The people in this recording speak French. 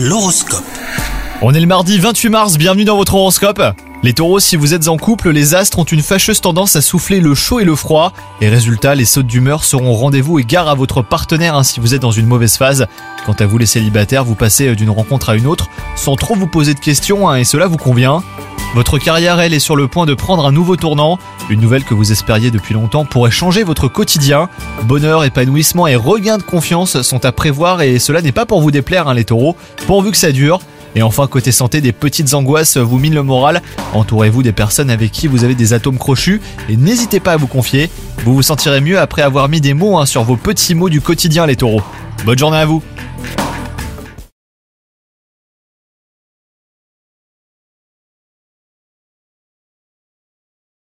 L'horoscope. On est le mardi 28 mars, bienvenue dans votre horoscope. Les taureaux, si vous êtes en couple, les astres ont une fâcheuse tendance à souffler le chaud et le froid. Et résultat, les sautes d'humeur seront au rendez-vous et gare à votre partenaire hein, si vous êtes dans une mauvaise phase. Quant à vous les célibataires, vous passez d'une rencontre à une autre sans trop vous poser de questions hein, et cela vous convient. Votre carrière, elle, est sur le point de prendre un nouveau tournant. Une nouvelle que vous espériez depuis longtemps pourrait changer votre quotidien. Bonheur, épanouissement et regain de confiance sont à prévoir et cela n'est pas pour vous déplaire, hein, les taureaux, pourvu que ça dure. Et enfin, côté santé, des petites angoisses vous minent le moral. Entourez-vous des personnes avec qui vous avez des atomes crochus et n'hésitez pas à vous confier. Vous vous sentirez mieux après avoir mis des mots hein, sur vos petits mots du quotidien, les taureaux. Bonne journée à vous